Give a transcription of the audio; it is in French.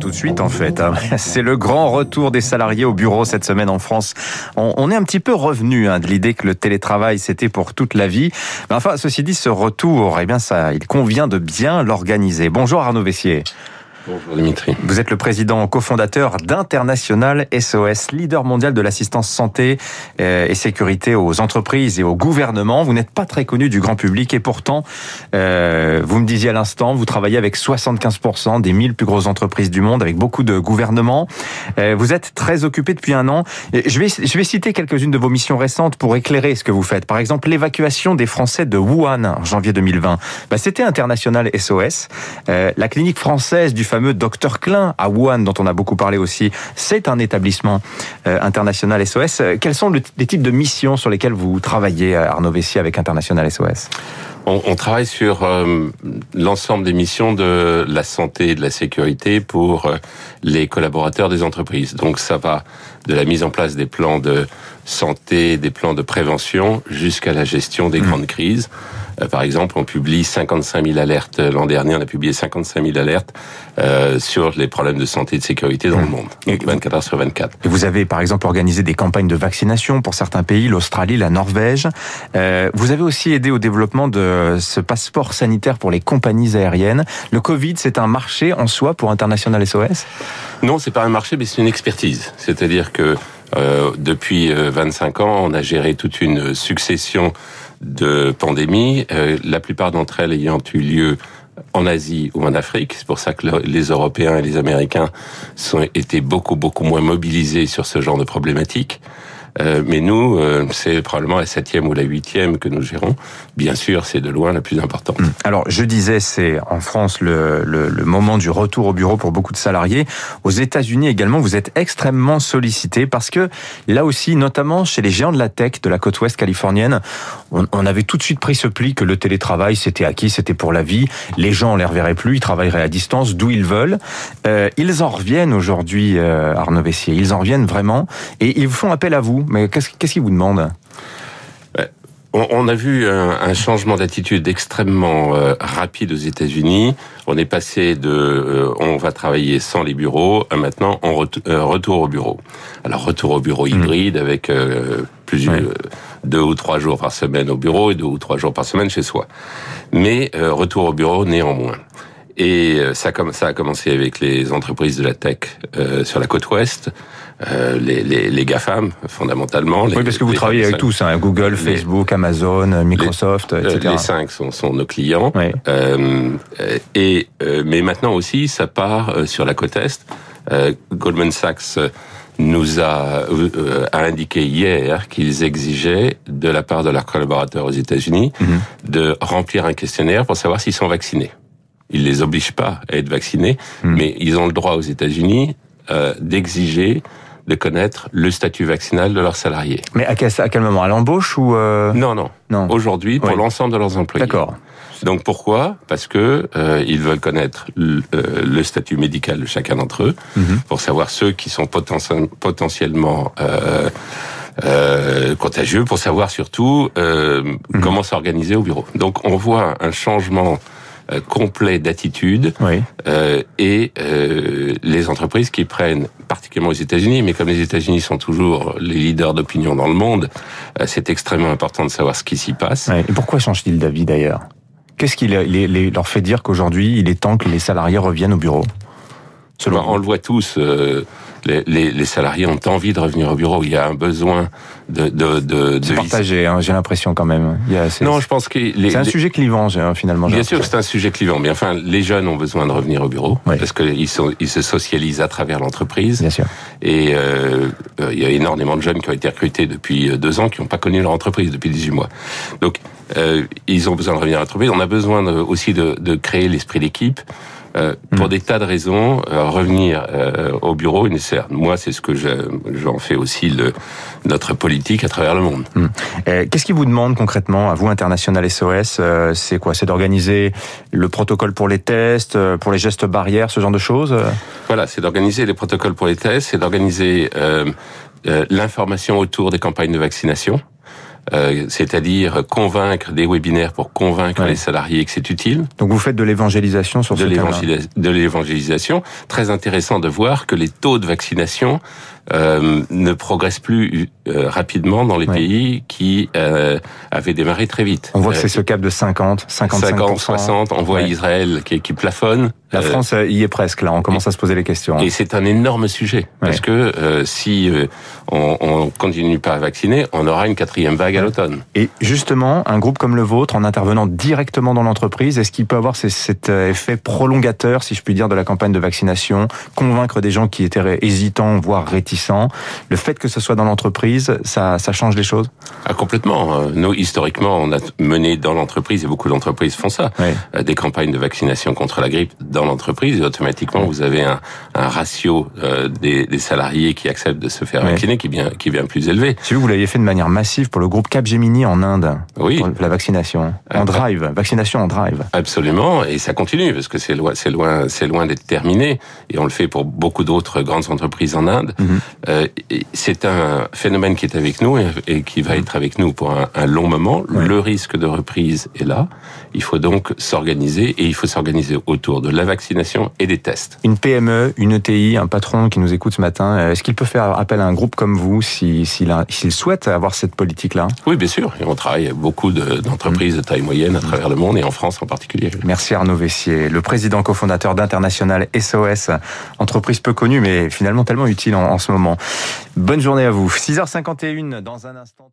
Tout de suite, en fait. hein. C'est le grand retour des salariés au bureau cette semaine en France. On, on est un petit peu revenu hein, de l'idée que le télétravail, c'était pour toute la vie. Mais enfin, ceci dit, ce retour, eh bien, ça, il convient de bien l'organiser. Bonjour Arnaud Vessier. Bonjour Dimitri. Vous êtes le président cofondateur d'International SOS, leader mondial de l'assistance santé euh, et sécurité aux entreprises et au gouvernement. Vous n'êtes pas très connu du grand public et pourtant, euh, vous me disiez à l'instant, vous travaillez avec 75% des 1000 plus grosses entreprises du monde, avec beaucoup de gouvernements. Euh, vous êtes très occupé depuis un an. Je vais, citer quelques-unes de vos missions récentes pour éclairer ce que vous faites. Par exemple, l'évacuation des Français de Wuhan en janvier 2020. Bah, C'était International SOS. La clinique française du fameux Dr Klein à Wuhan, dont on a beaucoup parlé aussi, c'est un établissement euh, international SOS. Quels sont le- les types de missions sur lesquelles vous travaillez, euh, Arnaud Vessier, avec International SOS On, on travaille sur euh, l'ensemble des missions de la santé et de la sécurité pour euh, les collaborateurs des entreprises. Donc ça va de la mise en place des plans de santé, des plans de prévention, jusqu'à la gestion des grandes crises. Euh, par exemple, on publie 55 000 alertes. L'an dernier, on a publié 55 000 alertes euh, sur les problèmes de santé et de sécurité dans le monde. Et Donc 24 heures sur 24. Et vous avez par exemple organisé des campagnes de vaccination pour certains pays, l'Australie, la Norvège. Euh, vous avez aussi aidé au développement de ce passeport sanitaire pour les compagnies aériennes. Le Covid, c'est un marché en soi pour International SOS Non, c'est pas un marché, mais c'est une expertise. C'est-à-dire que euh, depuis euh, 25 ans, on a géré toute une succession de pandémies, euh, la plupart d'entre elles ayant eu lieu en Asie ou en Afrique. C'est pour ça que le- les Européens et les Américains sont été beaucoup beaucoup moins mobilisés sur ce genre de problématiques. Euh, mais nous, euh, c'est probablement la septième ou la huitième que nous gérons. Bien sûr, c'est de loin la plus importante. Alors, je disais, c'est en France le, moment du retour au bureau pour beaucoup de salariés. Aux États-Unis également, vous êtes extrêmement sollicité parce que là aussi, notamment chez les géants de la tech de la côte ouest californienne, on, avait tout de suite pris ce pli que le télétravail, c'était acquis, c'était pour la vie. Les gens, on les reverrait plus, ils travailleraient à distance, d'où ils veulent. Euh, ils en reviennent aujourd'hui, Arnaud Vessier. Ils en reviennent vraiment et ils font appel à vous. Mais qu'est-ce qu'ils vous demandent On, on a vu un, changement d'attitude extrêmement euh, rapide aux États-Unis. On est passé de euh, on va travailler sans les bureaux à maintenant on ret- euh, retour au bureau. Alors retour au bureau hybride avec euh, plusieurs Ouais. euh, deux ou trois jours par semaine au bureau et deux ou trois jours par semaine chez soi. Mais euh, retour au bureau néanmoins. Et euh, ça, a commencé avec les entreprises de la tech euh, sur la côte ouest, euh, les, les, les GAFAM fondamentalement. Les, Oui, parce que vous travaillez avec tous, hein, Google, Facebook, Amazon, Microsoft, euh, etc. les cinq sont, sont nos clients. Oui. Euh, euh, et euh, mais maintenant aussi, ça part euh, sur la côte est. Euh, Goldman Sachs euh, nous a, euh, a indiqué hier qu'ils exigeaient de la part de leurs collaborateurs aux États-Unis Mhm. de remplir un questionnaire pour savoir s'ils sont vaccinés. Ils les obligent pas à être vaccinés, Mhm. mais ils ont le droit aux États-Unis euh, d'exiger de connaître le statut vaccinal de leurs salariés. Mais à quel, à quel moment? À l'embauche ou euh, Non, non. non Aujourd'hui, pour Oui. l'ensemble de leurs employés. D'accord. Donc pourquoi? Parce que euh, ils veulent connaître le, euh, le statut médical de chacun d'entre eux Mhm. pour savoir ceux qui sont poten- potentiellement euh, euh, contagieux, pour savoir surtout euh, Mhm. comment s'organiser au bureau. Donc on voit un changement euh, complet d'attitude Oui. euh, et euh, les entreprises qui prennent, particulièrement aux États-Unis, mais comme les États-Unis sont toujours les leaders d'opinion dans le monde, euh, c'est extrêmement important de savoir ce qui s'y passe. Et pourquoi changent-ils d'avis d'ailleurs? Qu'est-ce qui leur fait dire qu'aujourd'hui, il est temps que les salariés reviennent au bureau? Selon Bah, on le voit tous. euh, les, les, les salariés ont envie de revenir au bureau. Il y a un besoin de de de, de partagé, hein, j'ai l'impression quand même. Il y a- c'est, Non, je pense que c'est un sujet clivant, j'ai- finalement. Bien sûr que c'est un sujet clivant, mais enfin, les jeunes ont besoin de revenir au bureau Oui. parce qu'ils sont, ils se socialisent à travers l'entreprise. Bien sûr. Et euh, euh, il y a énormément de jeunes qui ont été recrutés depuis euh, deux ans qui n'ont pas connu leur entreprise depuis 18 mois. Donc, euh, ils ont besoin de revenir à l'entreprise. On a besoin de- aussi de, de créer l'esprit d'équipe. Euh, pour Mm. des tas de raisons, euh, revenir euh, au bureau est nécessaire. Moi, c'est ce que je- j'en fais aussi le, notre politique à travers le monde. Euh, Qu'est-ce qu'ils vous demandent concrètement à vous, International SOS euh, C'est quoi? C'est d'organiser le protocole pour les tests, pour les gestes barrières, ce genre de choses? Voilà, c'est d'organiser les protocoles pour les tests, c'est d'organiser l'information autour des campagnes de vaccination. Euh, c'est-à-dire convaincre des webinaires pour convaincre Ouais. les salariés que c'est utile, Donc vous faites de l'évangélisation sur de ce de l'évangélisation. Très intéressant de voir que les taux de vaccination euh, ne progressent plus euh, rapidement dans les pays qui euh, avaient démarré très vite. On voit que c'est ce cap de 50, 55%. 50, 60, on voit Ouais. Israël qui, qui plafonne. La France y est presque là, on commence à se poser les questions. Et c'est un énorme sujet parce que si on, on continue pas à vacciner, on aura une quatrième vague à l'automne. Et justement, un groupe comme le vôtre, en intervenant directement dans l'entreprise, est-ce qu'il peut avoir cet effet prolongateur, si je puis dire, de la campagne de vaccination, convaincre des gens qui étaient hésitants, voire réticents Le fait que ce soit dans l'entreprise, ça, ça change les choses? Ah, complètement. Euh, Nous, historiquement, on a mené dans l'entreprise, et beaucoup d'entreprises font ça, Oui. euh, des campagnes de vaccination contre la grippe dans l'entreprise, et automatiquement, vous avez un, un ratio euh, des, des salariés qui acceptent de se faire Oui. vacciner qui est bien, qui bien plus élevé. Vu que vous l'aviez fait de manière massive pour le groupe Capgemini en Inde, Oui. pour la vaccination. En Ah, drive, vaccination en drive. Absolument, et ça continue parce que c'est loin, c'est loin, loin d'être terminé, et on le fait pour beaucoup d'autres grandes entreprises en Inde. Mhm. Euh, c'est un phénomène qui est avec nous et, et qui va être avec nous pour un, un long moment. Le risque de reprise est là. Il faut donc s'organiser et il faut s'organiser autour de la vaccination et des tests. Une PME, une ETI, un patron qui nous écoute ce matin, euh, est-ce qu'il peut faire appel à un groupe comme vous si- s'il a- s'il souhaite avoir cette politique-là? Oui, bien sûr, et on travaille avec beaucoup de- d'entreprises de taille moyenne à travers le monde et en France en particulier. Merci Arnaud Vessier, le président cofondateur d'International SOS, entreprise peu connue mais finalement tellement utile en, en ce Bonne journée à vous. 6h51 dans un instant.